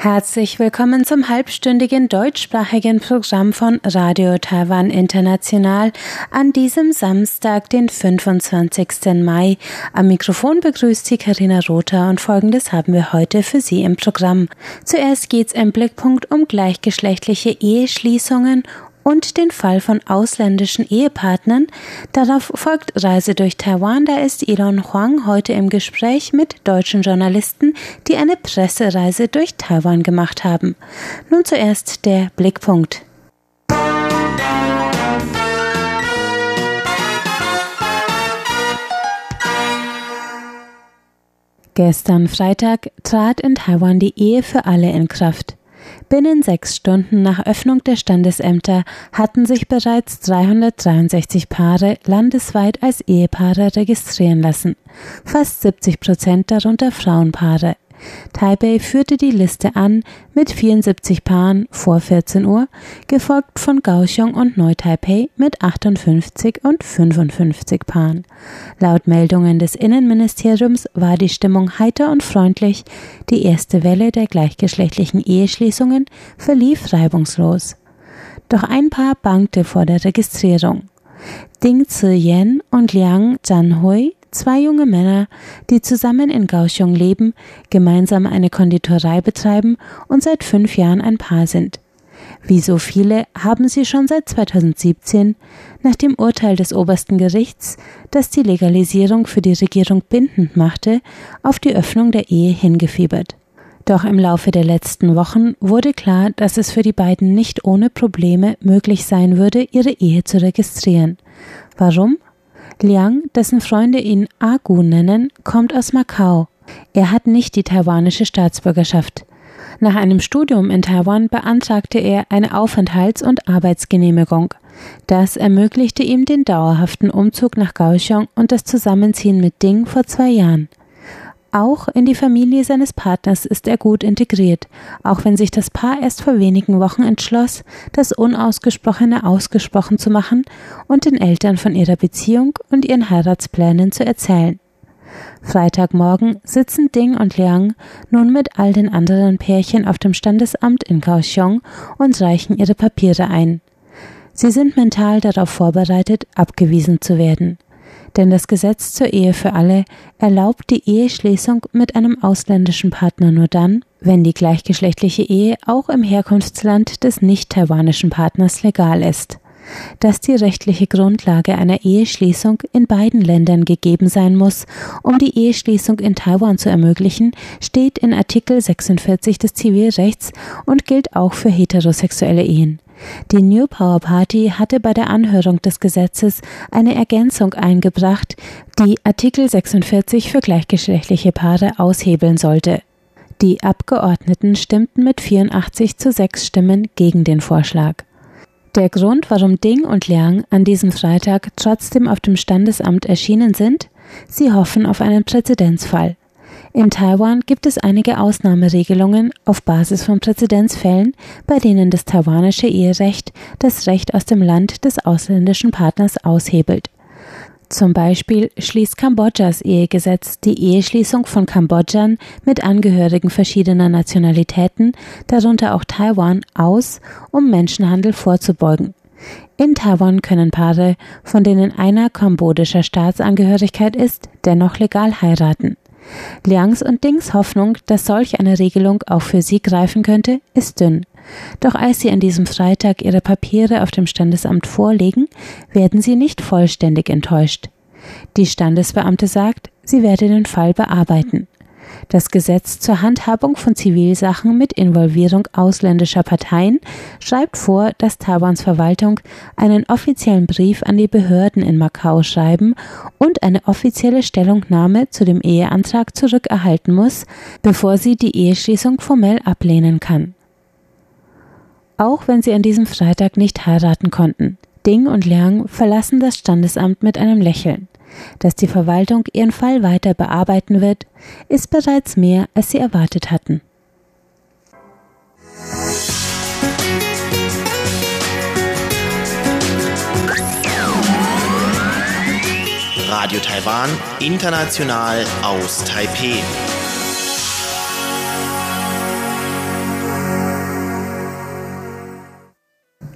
Herzlich willkommen zum halbstündigen deutschsprachigen Programm von Radio Taiwan International an diesem Samstag, den 25. Mai. Am Mikrofon begrüßt Sie Karina Rother und folgendes haben wir heute für Sie im Programm. Zuerst geht's im Blickpunkt um gleichgeschlechtliche Eheschließungen und den Fall von ausländischen Ehepartnern. Darauf folgt Reise durch Taiwan. Da ist Elon Huang heute im Gespräch mit deutschen Journalisten, die eine Pressereise durch Taiwan gemacht haben. Nun zuerst der Blickpunkt. Gestern Freitag trat in Taiwan die Ehe für alle in Kraft. Binnen sechs Stunden nach Öffnung der Standesämter hatten sich bereits 363 Paare landesweit als Ehepaare registrieren lassen, fast 70 Prozent darunter Frauenpaare. Taipei führte die Liste an mit 74 Paaren vor 14 Uhr, gefolgt von Kaohsiung und Neu-Taipei mit 58 und 55 Paaren. Laut Meldungen des Innenministeriums war die Stimmung heiter und freundlich. Die erste Welle der gleichgeschlechtlichen Eheschließungen verlief reibungslos. Doch ein Paar bangte vor der Registrierung. Ding Zi-Yen und Liang Zhanhui Zwei junge Männer, die zusammen in Kaohsiung leben, gemeinsam eine Konditorei betreiben und seit fünf Jahren ein Paar sind. Wie so viele haben sie schon seit 2017 nach dem Urteil des obersten Gerichts, das die Legalisierung für die Regierung bindend machte, auf die Öffnung der Ehe hingefiebert. Doch im Laufe der letzten Wochen wurde klar, dass es für die beiden nicht ohne Probleme möglich sein würde, ihre Ehe zu registrieren. Warum? Liang, dessen Freunde ihn Agu nennen, kommt aus Macau. Er hat nicht die taiwanische Staatsbürgerschaft. Nach einem Studium in Taiwan beantragte er eine Aufenthalts- und Arbeitsgenehmigung. Das ermöglichte ihm den dauerhaften Umzug nach Kaohsiung und das Zusammenziehen mit Ding vor zwei Jahren. Auch in die Familie seines Partners ist er gut integriert, auch wenn sich das Paar erst vor wenigen Wochen entschloss, das Unausgesprochene ausgesprochen zu machen und den Eltern von ihrer Beziehung und ihren Heiratsplänen zu erzählen. Freitagmorgen sitzen Ding und Liang nun mit all den anderen Pärchen auf dem Standesamt in Kaohsiung und reichen ihre Papiere ein. Sie sind mental darauf vorbereitet, abgewiesen zu werden denn das Gesetz zur Ehe für alle erlaubt die Eheschließung mit einem ausländischen Partner nur dann, wenn die gleichgeschlechtliche Ehe auch im Herkunftsland des nicht-taiwanischen Partners legal ist. Dass die rechtliche Grundlage einer Eheschließung in beiden Ländern gegeben sein muss, um die Eheschließung in Taiwan zu ermöglichen, steht in Artikel 46 des Zivilrechts und gilt auch für heterosexuelle Ehen. Die New Power Party hatte bei der Anhörung des Gesetzes eine Ergänzung eingebracht, die Artikel 46 für gleichgeschlechtliche Paare aushebeln sollte. Die Abgeordneten stimmten mit 84 zu 6 Stimmen gegen den Vorschlag. Der Grund, warum Ding und Liang an diesem Freitag trotzdem auf dem Standesamt erschienen sind, sie hoffen auf einen Präzedenzfall. In Taiwan gibt es einige Ausnahmeregelungen auf Basis von Präzedenzfällen, bei denen das taiwanische Eherecht das Recht aus dem Land des ausländischen Partners aushebelt. Zum Beispiel schließt Kambodschas Ehegesetz die Eheschließung von Kambodschern mit Angehörigen verschiedener Nationalitäten, darunter auch Taiwan, aus, um Menschenhandel vorzubeugen. In Taiwan können Paare, von denen einer kambodischer Staatsangehörigkeit ist, dennoch legal heiraten. Liangs und Dings Hoffnung, dass solch eine Regelung auch für sie greifen könnte, ist dünn. Doch als sie an diesem Freitag ihre Papiere auf dem Standesamt vorlegen, werden sie nicht vollständig enttäuscht. Die Standesbeamte sagt, sie werde den Fall bearbeiten. Das Gesetz zur Handhabung von Zivilsachen mit Involvierung ausländischer Parteien schreibt vor, dass Taiwans Verwaltung einen offiziellen Brief an die Behörden in Macau schreiben und eine offizielle Stellungnahme zu dem Eheantrag zurückerhalten muss, bevor sie die Eheschließung formell ablehnen kann. Auch wenn sie an diesem Freitag nicht heiraten konnten, Ding und Liang verlassen das Standesamt mit einem Lächeln. Dass die Verwaltung ihren Fall weiter bearbeiten wird, ist bereits mehr, als sie erwartet hatten. Radio Taiwan, international aus Taipei.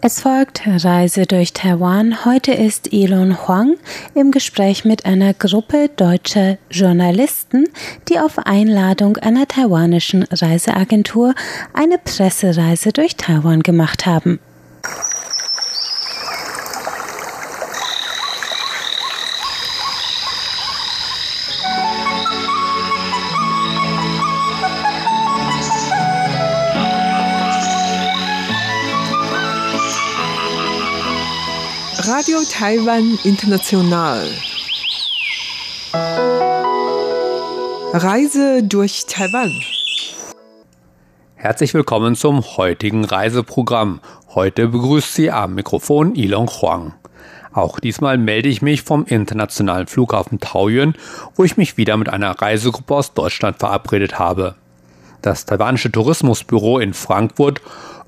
Es folgt Reise durch Taiwan. Heute ist Elon Huang im Gespräch mit einer Gruppe deutscher Journalisten, die auf Einladung einer taiwanischen Reiseagentur eine Pressereise durch Taiwan gemacht haben. Radio Taiwan International. Reise durch Taiwan. Herzlich willkommen zum heutigen Reiseprogramm. Heute begrüßt Sie am Mikrofon Ilon Huang. Auch diesmal melde ich mich vom internationalen Flughafen Taoyuan, wo ich mich wieder mit einer Reisegruppe aus Deutschland verabredet habe. Das taiwanische Tourismusbüro in Frankfurt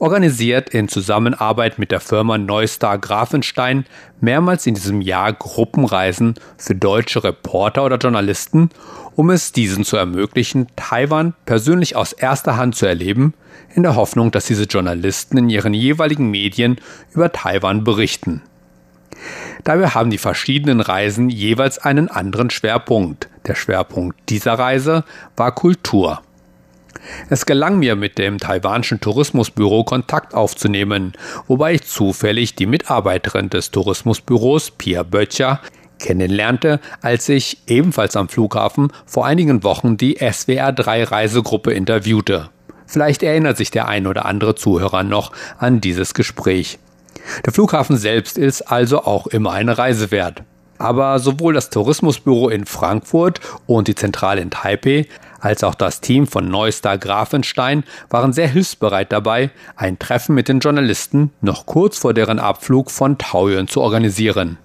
organisiert in Zusammenarbeit mit der Firma Neustar Grafenstein mehrmals in diesem Jahr Gruppenreisen für deutsche Reporter oder Journalisten, um es diesen zu ermöglichen, Taiwan persönlich aus erster Hand zu erleben, in der Hoffnung, dass diese Journalisten in ihren jeweiligen Medien über Taiwan berichten. Dabei haben die verschiedenen Reisen jeweils einen anderen Schwerpunkt. Der Schwerpunkt dieser Reise war Kultur. Es gelang mir mit dem taiwanischen Tourismusbüro Kontakt aufzunehmen, wobei ich zufällig die Mitarbeiterin des Tourismusbüros Pia Böttcher kennenlernte, als ich ebenfalls am Flughafen vor einigen Wochen die SWR 3 Reisegruppe interviewte. Vielleicht erinnert sich der ein oder andere Zuhörer noch an dieses Gespräch. Der Flughafen selbst ist also auch immer eine Reise wert. Aber sowohl das Tourismusbüro in Frankfurt und die Zentrale in Taipei als auch das Team von Neustar Grafenstein waren sehr hilfsbereit dabei, ein Treffen mit den Journalisten noch kurz vor deren Abflug von Taoyuan zu organisieren.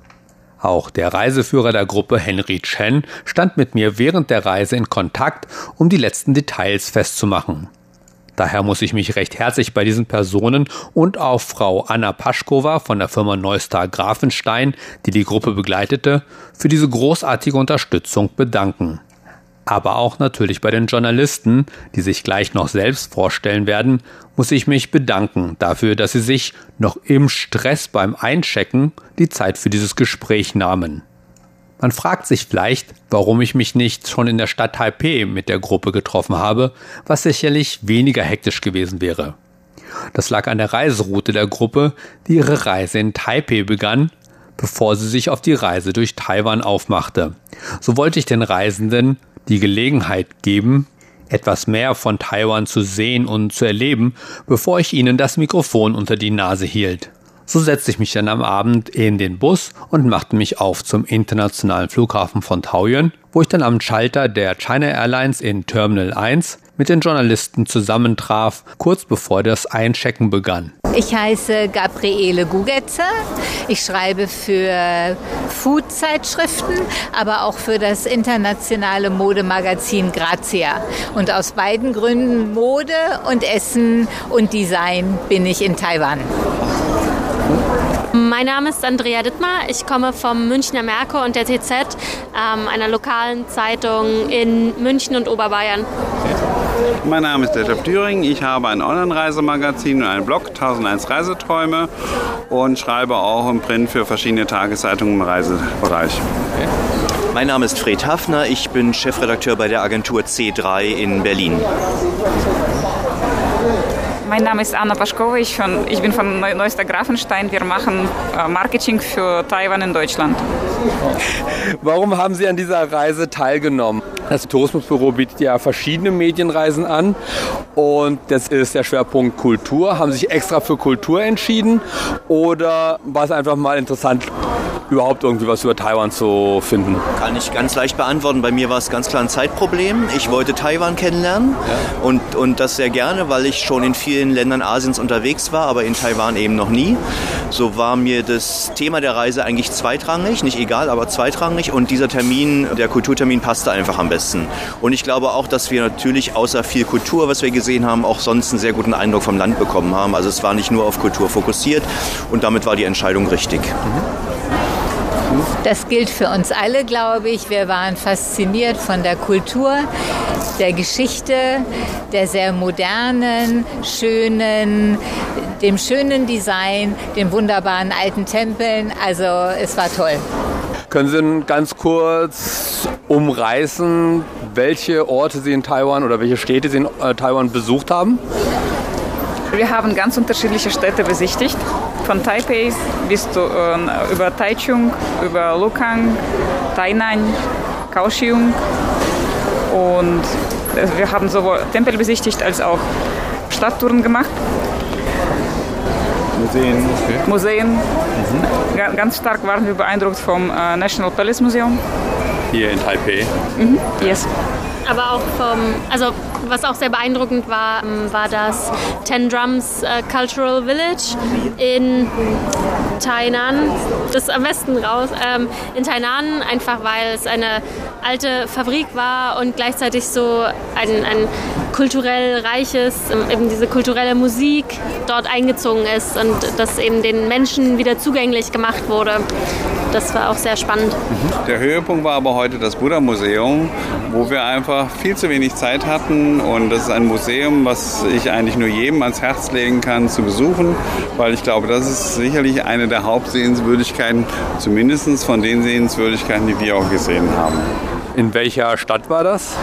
Auch der Reiseführer der Gruppe Henry Chen stand mit mir während der Reise in Kontakt, um die letzten Details festzumachen. Daher muss ich mich recht herzlich bei diesen Personen und auch Frau Anna Paschkova von der Firma Neustar Grafenstein, die die Gruppe begleitete, für diese großartige Unterstützung bedanken aber auch natürlich bei den Journalisten, die sich gleich noch selbst vorstellen werden, muss ich mich bedanken dafür, dass sie sich noch im Stress beim Einchecken die Zeit für dieses Gespräch nahmen. Man fragt sich vielleicht, warum ich mich nicht schon in der Stadt Taipei mit der Gruppe getroffen habe, was sicherlich weniger hektisch gewesen wäre. Das lag an der Reiseroute der Gruppe, die ihre Reise in Taipei begann, bevor sie sich auf die Reise durch Taiwan aufmachte. So wollte ich den Reisenden die Gelegenheit geben, etwas mehr von Taiwan zu sehen und zu erleben, bevor ich ihnen das Mikrofon unter die Nase hielt. So setzte ich mich dann am Abend in den Bus und machte mich auf zum internationalen Flughafen von Taoyuan, wo ich dann am Schalter der China Airlines in Terminal 1 mit den Journalisten zusammentraf, kurz bevor das Einchecken begann. Ich heiße Gabriele Gugetzer. Ich schreibe für Food-Zeitschriften, aber auch für das internationale Modemagazin Grazia. Und aus beiden Gründen Mode und Essen und Design bin ich in Taiwan. Mein Name ist Andrea Dittmar. Ich komme vom Münchner Merkur und der TZ, ähm, einer lokalen Zeitung in München und Oberbayern. Mein Name ist Detlef Thüring. Ich habe ein Online-Reisemagazin und einen Blog, 1001 Reiseträume und schreibe auch im Print für verschiedene Tageszeitungen im Reisebereich. Mein Name ist Fred Hafner. Ich bin Chefredakteur bei der Agentur C3 in Berlin. Mein Name ist Anna Paschkova, ich, von, ich bin von Neuster Grafenstein. Wir machen äh, Marketing für Taiwan in Deutschland. Warum haben Sie an dieser Reise teilgenommen? Das Tourismusbüro bietet ja verschiedene Medienreisen an und das ist der Schwerpunkt Kultur. Haben Sie sich extra für Kultur entschieden oder war es einfach mal interessant, überhaupt irgendwie was über Taiwan zu finden? Kann ich ganz leicht beantworten. Bei mir war es ganz klar ein Zeitproblem. Ich wollte Taiwan kennenlernen ja. und, und das sehr gerne, weil ich schon in vielen Ländern Asiens unterwegs war, aber in Taiwan eben noch nie. So war mir das Thema der Reise eigentlich zweitrangig, nicht egal, aber zweitrangig und dieser Termin, der Kulturtermin passte einfach am besten. Und ich glaube auch, dass wir natürlich außer viel Kultur, was wir gesehen haben, auch sonst einen sehr guten Eindruck vom Land bekommen haben. Also es war nicht nur auf Kultur fokussiert und damit war die Entscheidung richtig. Mhm. Das gilt für uns alle, glaube ich. Wir waren fasziniert von der Kultur, der Geschichte, der sehr modernen, schönen, dem schönen Design, den wunderbaren alten Tempeln. Also es war toll. Können Sie ganz kurz umreißen, welche Orte Sie in Taiwan oder welche Städte Sie in äh, Taiwan besucht haben? Wir haben ganz unterschiedliche Städte besichtigt. Von Taipei bis zu, äh, über Taichung, über Lukang, Tainan, Kaohsiung. Und äh, wir haben sowohl Tempel besichtigt als auch Stadttouren gemacht. Museen. Okay. Museen. Mhm. Ganz stark waren wir beeindruckt vom äh, National Palace Museum. Hier in Taipei. Mhm. Yes. Aber auch vom, also was auch sehr beeindruckend war, ähm, war das Ten Drums äh, Cultural Village in Tainan. Das ist am besten raus. Ähm, in Tainan, einfach weil es eine alte Fabrik war und gleichzeitig so ein, ein kulturell reiches, ähm, eben diese kulturelle Musik dort eingezogen ist und das eben den Menschen wieder zugänglich gemacht wurde. Das war auch sehr spannend. Der Höhepunkt war aber heute das Buddha-Museum, wo wir einfach viel zu wenig Zeit hatten. Und das ist ein Museum, was ich eigentlich nur jedem ans Herz legen kann zu besuchen, weil ich glaube, das ist sicherlich eine der Hauptsehenswürdigkeiten, zumindest von den Sehenswürdigkeiten, die wir auch gesehen haben. In welcher Stadt war das?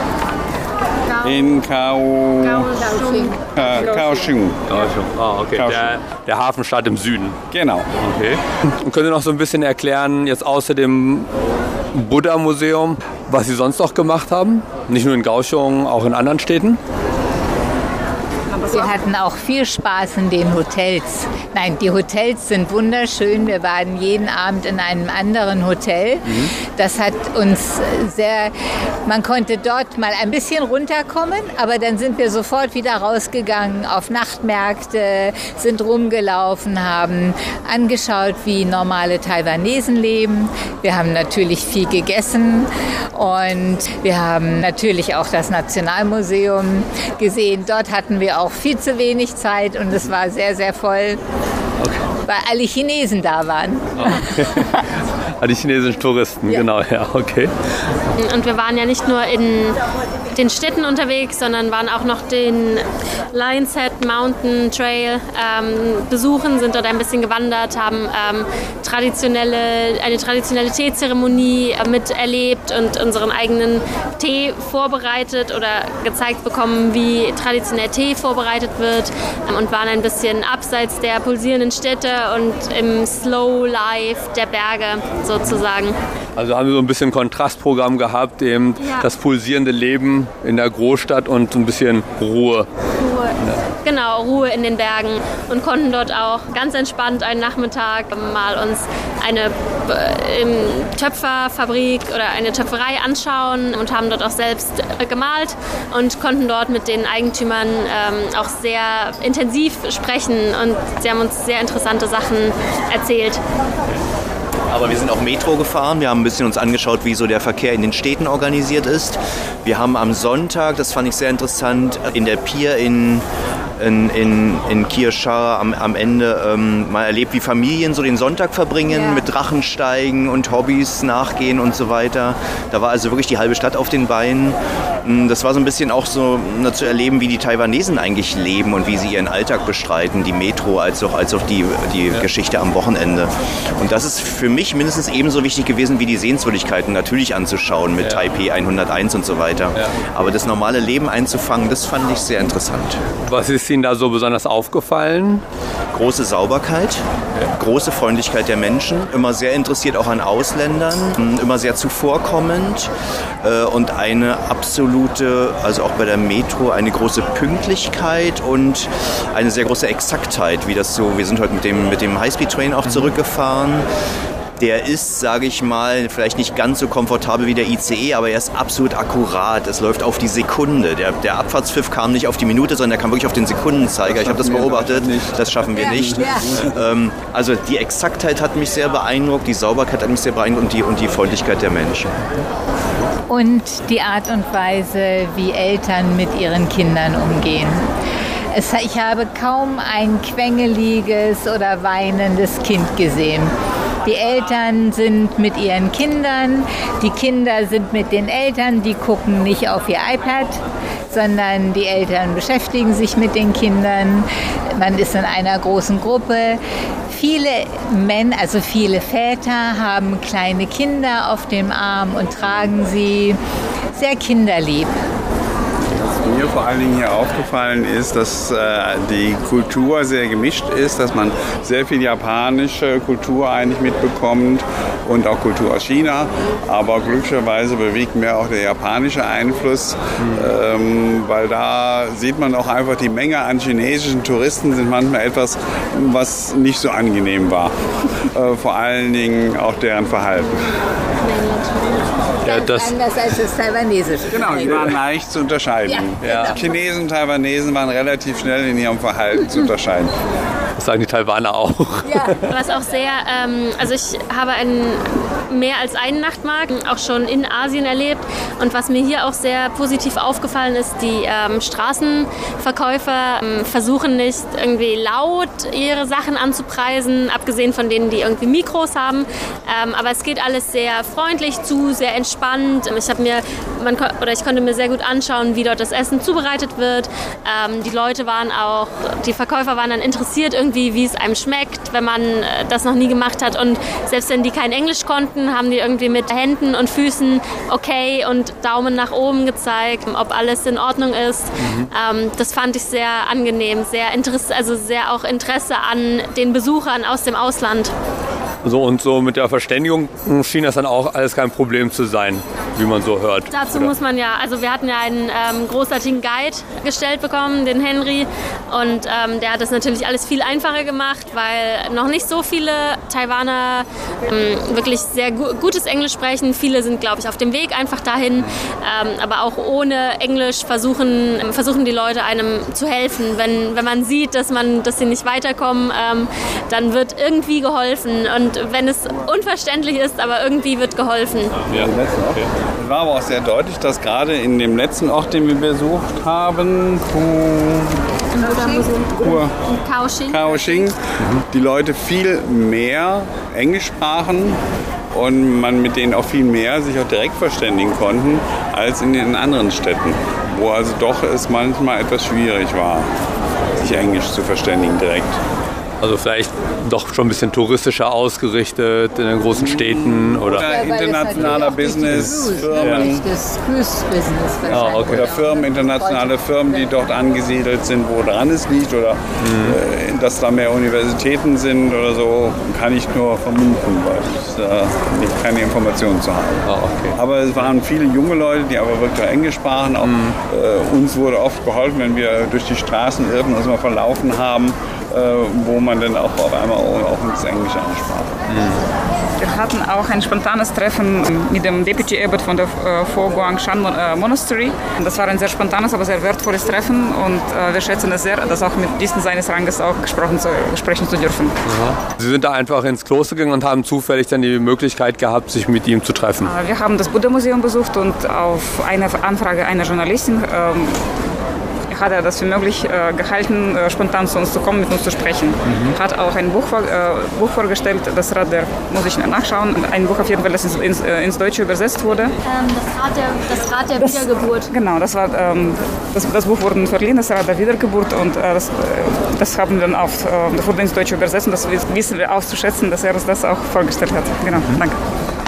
In Kao... Kaohsiung. Ka- Kaohsiung. Ah, okay. Kaohsiung. Der, der Hafenstadt im Süden. Genau. Okay. Und können Sie noch so ein bisschen erklären, jetzt außer dem Buddha-Museum, was Sie sonst noch gemacht haben? Nicht nur in Kaohsiung, auch in anderen Städten? Wir hatten auch viel Spaß in den Hotels. Nein, die Hotels sind wunderschön. Wir waren jeden Abend in einem anderen Hotel. Das hat uns sehr, man konnte dort mal ein bisschen runterkommen, aber dann sind wir sofort wieder rausgegangen auf Nachtmärkte, sind rumgelaufen, haben angeschaut, wie normale Taiwanesen leben. Wir haben natürlich viel gegessen und wir haben natürlich auch das Nationalmuseum gesehen. Dort hatten wir auch viel zu wenig Zeit und es war sehr, sehr voll, weil alle Chinesen da waren. Ah, die chinesischen Touristen, Ja. genau, ja, okay. Und wir waren ja nicht nur in den Städten unterwegs, sondern waren auch noch den Lion's Head Mountain Trail ähm, besuchen, sind dort ein bisschen gewandert, haben ähm, traditionelle, eine traditionelle Teezeremonie äh, miterlebt und unseren eigenen Tee vorbereitet oder gezeigt bekommen, wie traditionell Tee vorbereitet wird ähm, und waren ein bisschen abseits der pulsierenden Städte und im Slow Life der Berge sozusagen. Also haben Sie so ein bisschen Kontrastprogramm gehabt, eben Ja. das pulsierende Leben in der Großstadt und so ein bisschen Ruhe. Genau, Ruhe in den Bergen und konnten dort auch ganz entspannt einen Nachmittag mal uns eine äh, Töpferfabrik oder eine Töpferei anschauen und haben dort auch selbst gemalt und konnten dort mit den Eigentümern ähm, auch sehr intensiv sprechen und sie haben uns sehr interessante Sachen erzählt. Aber wir sind auch Metro gefahren. Wir haben ein bisschen uns angeschaut, wie so der Verkehr in den Städten organisiert ist. Wir haben am Sonntag, das fand ich sehr interessant, in der Pier in, in, in, in Kirschar am, am Ende ähm, mal erlebt, wie Familien so den Sonntag verbringen, Ja. mit Drachensteigen und Hobbys nachgehen und so weiter. Da war also wirklich die halbe Stadt auf den Beinen. Mm, Das war so ein bisschen auch so na, zu erleben, wie die Taiwanesen eigentlich leben und wie sie ihren Alltag bestreiten, die Metro als auch, als auch die, die Geschichte am Wochenende. Und das ist für mich mindestens ebenso wichtig gewesen, wie die Sehenswürdigkeiten natürlich anzuschauen mit Taipei 101 und so weiter. Aber das normale Leben einzufangen, das fand ich sehr interessant. Was ist Ihnen da so besonders aufgefallen? Große Sauberkeit, große Freundlichkeit der Menschen, immer sehr interessiert auch an Ausländern, immer sehr zuvorkommend äh, und eine absolute, also auch bei der Metro, eine große Pünktlichkeit und eine sehr große Exaktheit, wie das so, wir sind heute mit dem, mit dem Highspeed-Train auch zurückgefahren. Der ist, sage ich mal, vielleicht nicht ganz so komfortabel wie der ICE, aber er ist absolut akkurat. Es läuft auf die Sekunde. Der, der Abfahrtspfiff kam nicht auf die Minute, sondern der kam wirklich auf den Sekundenzeiger. Ich habe das beobachtet. Das schaffen wir nicht. Ähm, also die Exaktheit hat mich sehr beeindruckt, die Sauberkeit hat mich sehr beeindruckt und die, und die Freundlichkeit der Menschen. und die Art und Weise, wie Eltern mit ihren Kindern umgehen. Es, ich habe kaum ein quengeliges oder weinendes Kind gesehen. Die Eltern sind mit ihren Kindern, die Kinder sind mit den Eltern, die gucken nicht auf ihr iPad, sondern die Eltern beschäftigen sich mit den Kindern. Man ist in einer großen Gruppe. Viele Männer, also viele Väter haben kleine Kinder auf dem Arm und tragen sie sehr kinderlieb mir vor allen Dingen hier aufgefallen ist, dass äh, die Kultur sehr gemischt ist, dass man sehr viel japanische Kultur eigentlich mitbekommt und auch Kultur aus China. Aber glücklicherweise bewegt mir auch der japanische Einfluss, ähm, weil da sieht man auch einfach, die Menge an chinesischen Touristen sind manchmal etwas, was nicht so angenehm war. äh, vor allen Dingen auch deren Verhalten ja, das anders als das Taiwanesische. Genau, die waren leicht zu unterscheiden. Ja, genau. Chinesen und Taiwanesen waren relativ schnell in ihrem Verhalten zu unterscheiden. Das sagen die Taiwaner auch. Ja. Was auch sehr, ähm, also ich habe einen mehr als einen Nachtmarkt auch schon in Asien erlebt und was mir hier auch sehr positiv aufgefallen ist, die ähm, Straßenverkäufer ähm, versuchen nicht irgendwie laut ihre Sachen anzupreisen, abgesehen von denen, die irgendwie Mikros haben, ähm, aber es geht alles sehr freundlich zu, sehr entspannt. Ich habe mir, man, oder ich konnte mir sehr gut anschauen, wie dort das Essen zubereitet wird. Ähm, die Leute waren auch, die Verkäufer waren dann interessiert irgendwie, wie es einem schmeckt, wenn man äh, das noch nie gemacht hat. Und selbst wenn die kein Englisch konnten, haben die irgendwie mit Händen und Füßen okay und Daumen nach oben gezeigt, ob alles in Ordnung ist. Mhm. Ähm, das fand ich sehr angenehm, sehr Interesse, also sehr auch Interesse an den Besuchern aus dem Ausland. So und so mit der Verständigung schien das dann auch alles kein Problem zu sein, wie man so hört. Dazu oder? muss man ja, also wir hatten ja einen ähm, großartigen Guide gestellt bekommen, den Henry, und ähm, der hat das natürlich alles viel einfacher gemacht, weil noch nicht so viele Taiwaner ähm, wirklich sehr gu gutes Englisch sprechen. Viele sind, glaube ich, auf dem Weg einfach dahin, ähm, aber auch ohne Englisch versuchen, versuchen die Leute einem zu helfen. Wenn, wenn man sieht, dass, man, dass sie nicht weiterkommen, ähm, dann wird irgendwie geholfen. Und wenn es unverständlich ist, aber irgendwie wird geholfen. Ja. Es war aber auch sehr deutlich, dass gerade in dem letzten Ort, den wir besucht haben, Kaohsiung, Kaohsiung die Leute viel mehr Englisch sprachen und man mit denen auch viel mehr sich auch direkt verständigen konnten als in den anderen Städten, wo also doch es manchmal etwas schwierig war, sich Englisch zu verständigen direkt. Also vielleicht doch schon ein bisschen touristischer ausgerichtet in den großen Städten oder ja, internationaler Business, Firmen. Das Cruise-Business ah, okay. Oder Firmen, internationale Firmen, die dort angesiedelt sind, wo dran es liegt oder mhm. äh, dass da mehr Universitäten sind oder so, kann ich nur vermuten, weil ich äh, keine Informationen zu haben. Ah, okay. Aber es waren viele junge Leute, die aber wirklich Englisch sprachen. Auch, mhm. äh, uns wurde oft geholfen, wenn wir durch die Straßen irren, uns mal verlaufen haben wo man dann auch auf einmal auch ins Englische ansprach. Mhm. Wir hatten auch ein spontanes Treffen mit dem Deputy Abbot von der äh, Fo Guangshan äh, Monastery. Das war ein sehr spontanes, aber sehr wertvolles Treffen und äh, wir schätzen es sehr, das auch mit diesen seines Ranges auch gesprochen zu, sprechen zu dürfen. Aha. Sie sind da einfach ins Kloster gegangen und haben zufällig dann die Möglichkeit gehabt, sich mit ihm zu treffen. Äh, wir haben das Buddha-Museum besucht und auf eine Anfrage einer Journalistin ähm, hat er das für möglich äh, gehalten, äh, spontan zu uns zu kommen, mit uns zu sprechen. Mhm. Hat auch ein Buch, äh, Buch vorgestellt, das Rad der, muss ich nachschauen, ein Buch auf jeden Fall, das ins, ins, äh, ins Deutsche übersetzt wurde. Ähm, das, Rad der, das Rad der das, Wiedergeburt. Genau, das, war, ähm, das, das, Buch wurde verliehen, das Rad der Wiedergeburt und äh, das, äh, das haben wir dann auf, das wurde ins Deutsche übersetzt und das wissen wir auszuschätzen, dass er uns das auch vorgestellt hat. Genau, mhm. danke.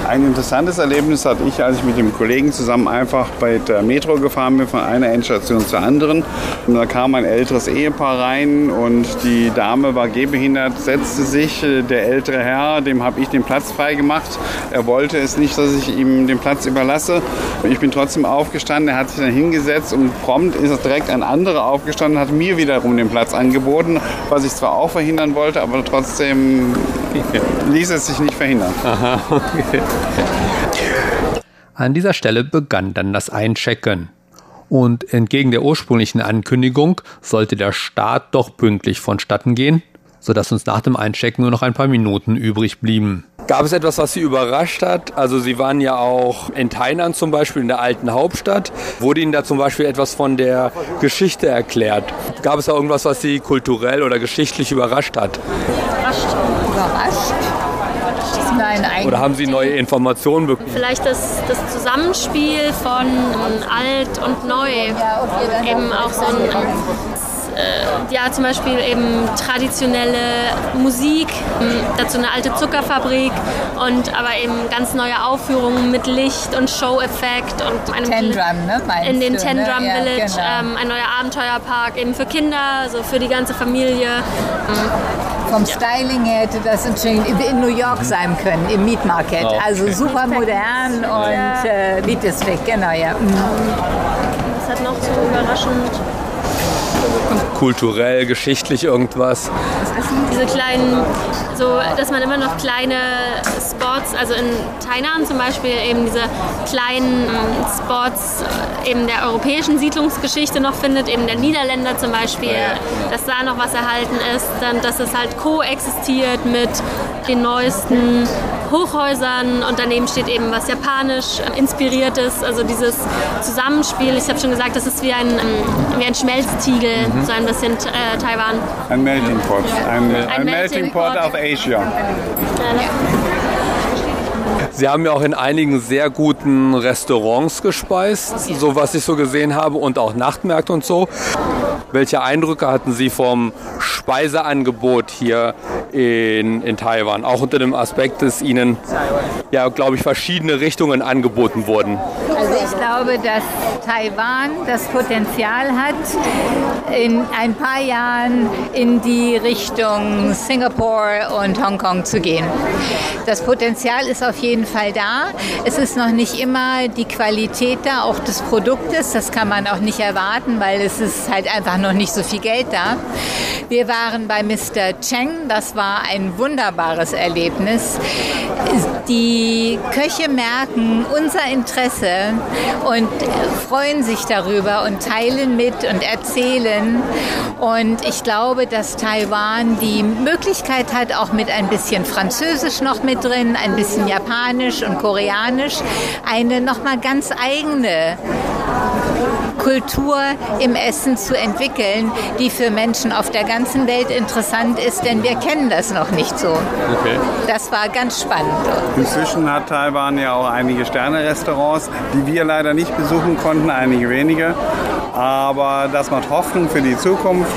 Ein interessantes Erlebnis hatte ich, als ich mit dem Kollegen zusammen einfach bei der Metro gefahren bin, von einer Endstation zur anderen. Und da kam ein älteres Ehepaar rein und die Dame war gehbehindert, setzte sich. Der ältere Herr, dem habe ich den Platz freigemacht. Er wollte es nicht, dass ich ihm den Platz überlasse. Ich bin trotzdem aufgestanden, er hat sich dann hingesetzt und prompt ist direkt ein anderer aufgestanden, hat mir wiederum den Platz angeboten, was ich zwar auch verhindern wollte, aber trotzdem ließ es sich nicht verhindern. Aha, okay. An dieser Stelle begann dann das Einchecken. Und entgegen der ursprünglichen Ankündigung sollte der Start doch pünktlich vonstatten gehen, sodass uns nach dem Einchecken nur noch ein paar Minuten übrig blieben. Gab es etwas, was Sie überrascht hat? Also Sie waren ja auch in Tainan zum Beispiel, in der alten Hauptstadt. Wurde Ihnen da zum Beispiel etwas von der Geschichte erklärt? Gab es da irgendwas, was Sie kulturell oder geschichtlich überrascht hat? Überrascht? Oder haben Sie neue Informationen bekommen? Vielleicht das, das Zusammenspiel von ähm, alt und neu. Eben auch so ein äh, ja, zum Beispiel eben traditionelle Musik, ähm, dazu eine alte Zuckerfabrik und aber eben ganz neue Aufführungen mit Licht und Show-Effekt und einem Ten Drum, ne, meinst in den du, Ten ne? Drum Ja, Village, genau. ähm, ein neuer Abenteuerpark eben für Kinder, also für die ganze Familie. Vom Styling her hätte das in, in New York sein können, im Meat Market. Okay. Also super modern und äh, Meat District, genau, ja. Mhm. Das hat noch so überraschend Kulturell, geschichtlich irgendwas? diese kleinen, so, dass man immer noch kleine Spots, also in Tainan zum Beispiel eben diese kleinen ähm, Spots äh, eben der europäischen Siedlungsgeschichte noch findet, eben der Niederländer zum Beispiel, dass da noch was erhalten ist, dann, dass es halt koexistiert mit den neuesten Hochhäusern und daneben steht eben was japanisch inspiriertes, also dieses Zusammenspiel. Ich habe schon gesagt, das ist wie ein, ähm, wie ein Schmelztiegel, so ein bisschen äh, Taiwan. Ein Melting Pot. Ein, ein, Melting Melting Pot Pot. of Asia. Sie haben ja auch in einigen sehr guten Restaurants gespeist, so was ich so gesehen habe, und auch Nachtmärkte und so. Welche Eindrücke hatten Sie vom Speiseangebot hier in, in Taiwan? Auch unter dem Aspekt, dass Ihnen, ja, glaube ich, verschiedene Richtungen angeboten wurden. Also ich glaube, dass Taiwan das Potenzial hat, in ein paar Jahren in die Richtung Singapur und Hongkong zu gehen. Das Potenzial ist auf jeden Fall da. Es ist noch nicht immer die Qualität da, auch des Produktes. Das kann man auch nicht erwarten, weil es ist halt einfach noch nicht so viel Geld da. Wir waren bei Mr. Cheng. Das war ein wunderbares Erlebnis. Die Köche merken unser Interesse und freuen sich darüber und teilen mit und erzählen. Und ich glaube, dass Taiwan die Möglichkeit hat, auch mit ein bisschen Französisch noch mit drin, ein bisschen Japanisch und Koreanisch, eine nochmal ganz eigene Kultur im Essen zu entwickeln, die für Menschen auf der ganzen Welt interessant ist, denn wir kennen das noch nicht so. Okay. Das war ganz spannend. Inzwischen hat Taiwan ja auch einige Sterne-Restaurants, die wir leider nicht besuchen konnten, einige wenige. Aber das macht Hoffnung für die Zukunft.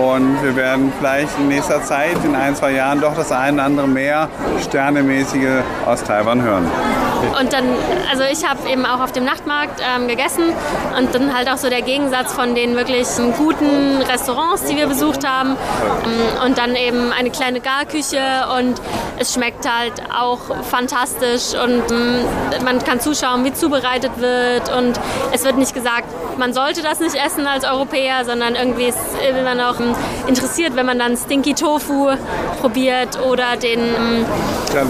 Und wir werden vielleicht in nächster Zeit, in ein, zwei Jahren, doch das eine oder andere mehr Sternemäßige aus Taiwan hören. Und dann, also ich habe eben auch auf dem Nachtmarkt ähm, gegessen. Und dann halt auch so der Gegensatz von den wirklich guten Restaurants, die wir besucht haben. Ähm, und dann eben eine kleine Garküche. Und es schmeckt halt auch fantastisch. Und ähm, man kann zuschauen, wie zubereitet wird. Und es wird nicht gesagt, man sollte das nicht essen als Europäer, sondern irgendwie ist man auch ähm, interessiert, wenn man dann Stinky Tofu probiert oder den,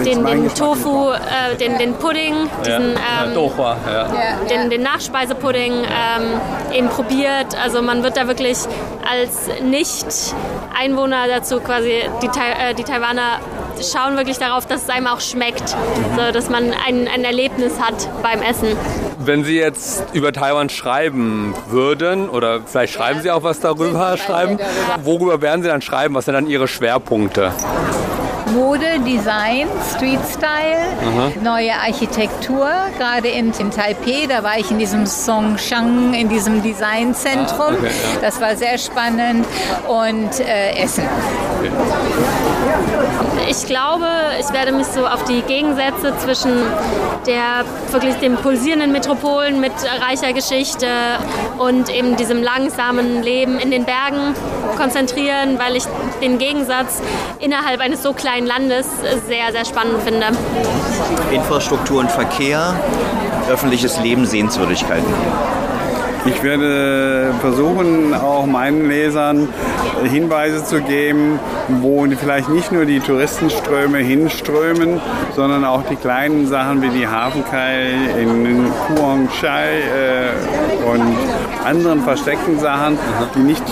den, den Tofu, äh, den, den Pudding, diesen, ähm, Doha, ja. den, den Nachspeisepudding ähm, eben probiert. Also man wird da wirklich als Nicht-Einwohner dazu quasi, die, äh, die Taiwaner schauen wirklich darauf, dass es einem auch schmeckt, so, dass man ein, ein Erlebnis hat beim Essen. Wenn Sie jetzt über Taiwan schreiben würden, oder vielleicht schreiben Sie auch was darüber, schreiben, worüber werden Sie dann schreiben? Was sind dann Ihre Schwerpunkte? Mode, Design, Street Style, neue Architektur. Gerade in, in Taipei, da war ich in diesem Songshang, in diesem Designzentrum. Ah, okay, ja. Das war sehr spannend. Und äh, Essen. Ich glaube, ich werde mich so auf die Gegensätze zwischen der wirklich dem pulsierenden Metropolen mit reicher Geschichte und eben diesem langsamen Leben in den Bergen konzentrieren, weil ich den Gegensatz innerhalb eines so kleinen Landes sehr, sehr spannend finde. Infrastruktur und Verkehr, öffentliches Leben, Sehenswürdigkeiten. Ich werde versuchen, auch meinen Lesern Hinweise zu geben, wo vielleicht nicht nur die Touristenströme hinströmen, sondern auch die kleinen Sachen wie die Hafenkai in Kuangchai äh, und anderen versteckten Sachen, die nicht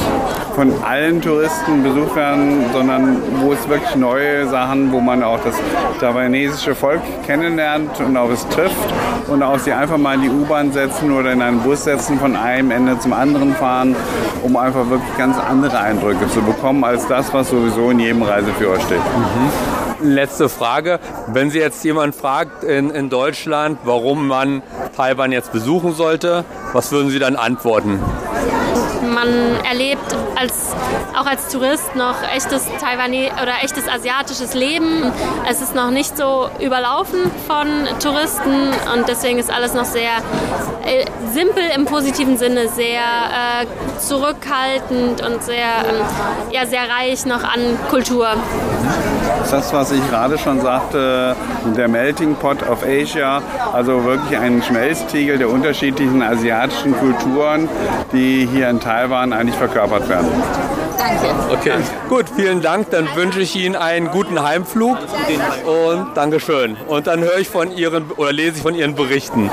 von allen Touristen besucht werden, sondern wo es wirklich neue Sachen, wo man auch das taiwanesische Volk kennenlernt und auch es trifft und auch sie einfach mal in die U-Bahn setzen oder in einen Bus setzen von einem Ende zum anderen fahren, um einfach wirklich ganz andere Eindrücke zu bekommen, als das, was sowieso in jedem Reiseführer steht. Mhm. Letzte Frage. Wenn Sie jetzt jemand fragt in, in Deutschland, warum man Taiwan jetzt besuchen sollte, was würden Sie dann antworten? Man erlebt als, auch als Tourist noch echtes Taiwanese oder echtes asiatisches Leben. Es ist noch nicht so überlaufen von Touristen und deswegen ist alles noch sehr äh, simpel im positiven Sinne, sehr äh, zurückhaltend und sehr, ähm, ja, sehr reich noch an Kultur. Das, was ich gerade schon sagte, der Melting Pot of Asia, also wirklich ein Schmelztiegel der unterschiedlichen asiatischen Kulturen, die hier in Taiwan eigentlich verkörpert werden. Danke. Okay, gut, vielen Dank. Dann wünsche ich Ihnen einen guten Heimflug und Dankeschön. Und dann höre ich von Ihren oder lese ich von Ihren Berichten.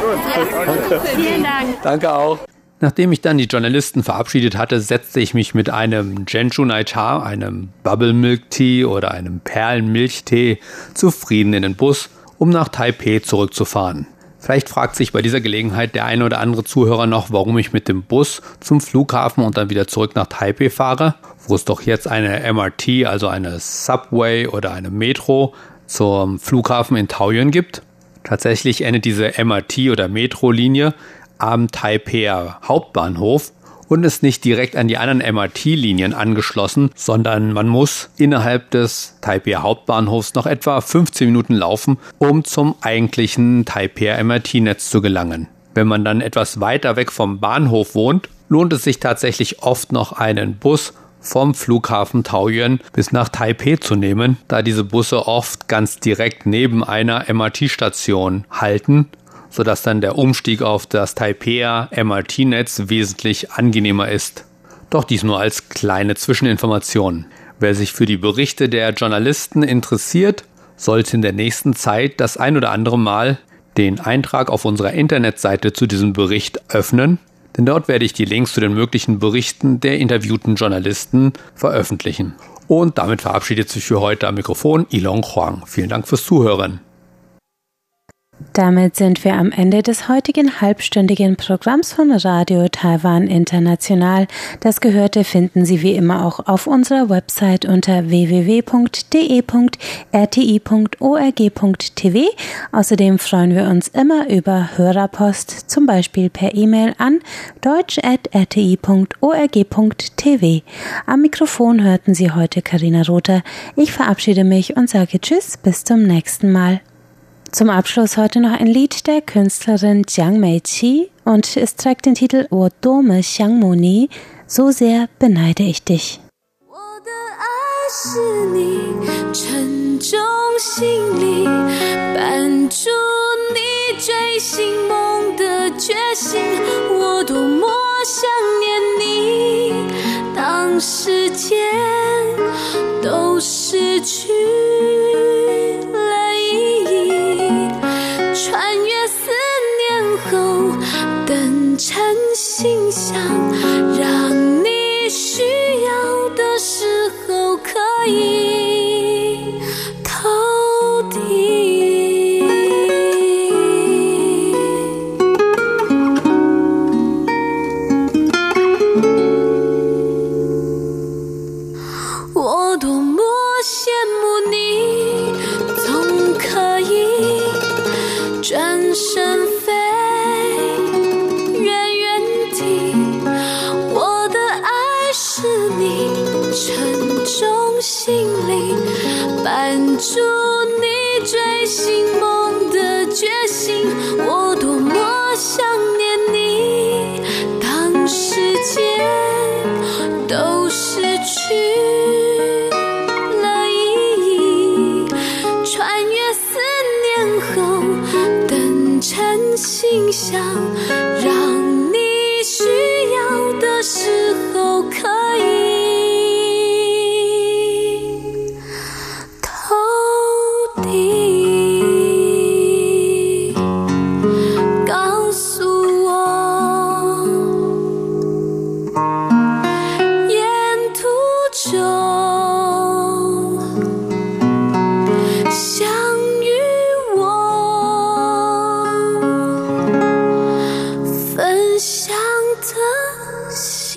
Vielen Dank. Danke auch. Nachdem ich dann die Journalisten verabschiedet hatte, setzte ich mich mit einem Genju Nai Cha, einem Bubble Milk Tea oder einem Perlenmilchtee zufrieden in den Bus, um nach Taipei zurückzufahren. Vielleicht fragt sich bei dieser Gelegenheit der eine oder andere Zuhörer noch, warum ich mit dem Bus zum Flughafen und dann wieder zurück nach Taipei fahre, wo es doch jetzt eine MRT, also eine Subway oder eine Metro zum Flughafen in Taoyuan gibt. Tatsächlich endet diese MRT oder Metro-Linie am Taipei Hauptbahnhof und ist nicht direkt an die anderen MRT-Linien angeschlossen, sondern man muss innerhalb des Taipei Hauptbahnhofs noch etwa 15 Minuten laufen, um zum eigentlichen Taipei MRT-Netz zu gelangen. Wenn man dann etwas weiter weg vom Bahnhof wohnt, lohnt es sich tatsächlich oft noch einen Bus vom Flughafen Taoyuan bis nach Taipei zu nehmen, da diese Busse oft ganz direkt neben einer MRT-Station halten sodass dann der Umstieg auf das Taipei MRT-Netz wesentlich angenehmer ist. Doch dies nur als kleine Zwischeninformation. Wer sich für die Berichte der Journalisten interessiert, sollte in der nächsten Zeit das ein oder andere Mal den Eintrag auf unserer Internetseite zu diesem Bericht öffnen, denn dort werde ich die Links zu den möglichen Berichten der interviewten Journalisten veröffentlichen. Und damit verabschiedet sich für heute am Mikrofon Ilong Huang. Vielen Dank fürs Zuhören. Damit sind wir am Ende des heutigen halbstündigen Programms von Radio Taiwan International. Das Gehörte finden Sie wie immer auch auf unserer Website unter www.de.rti.org.tv. Außerdem freuen wir uns immer über Hörerpost, zum Beispiel per E-Mail an deutsch.rti.org.tv. Am Mikrofon hörten Sie heute Karina Rother. Ich verabschiede mich und sage Tschüss, bis zum nächsten Mal. Zum Abschluss heute noch ein Lied der Künstlerin Jiang Meiqi und es trägt den Titel Wo Dome Xiang Mu Ni, so sehr beneide ich dich. 是你沉重行李，伴住你追星梦的决心。我多么想念你，当时间都失去。 晨星响。伴住你追星梦的决心，我多么想念你，当时间都失去了意义。穿越思念后，等晨星想。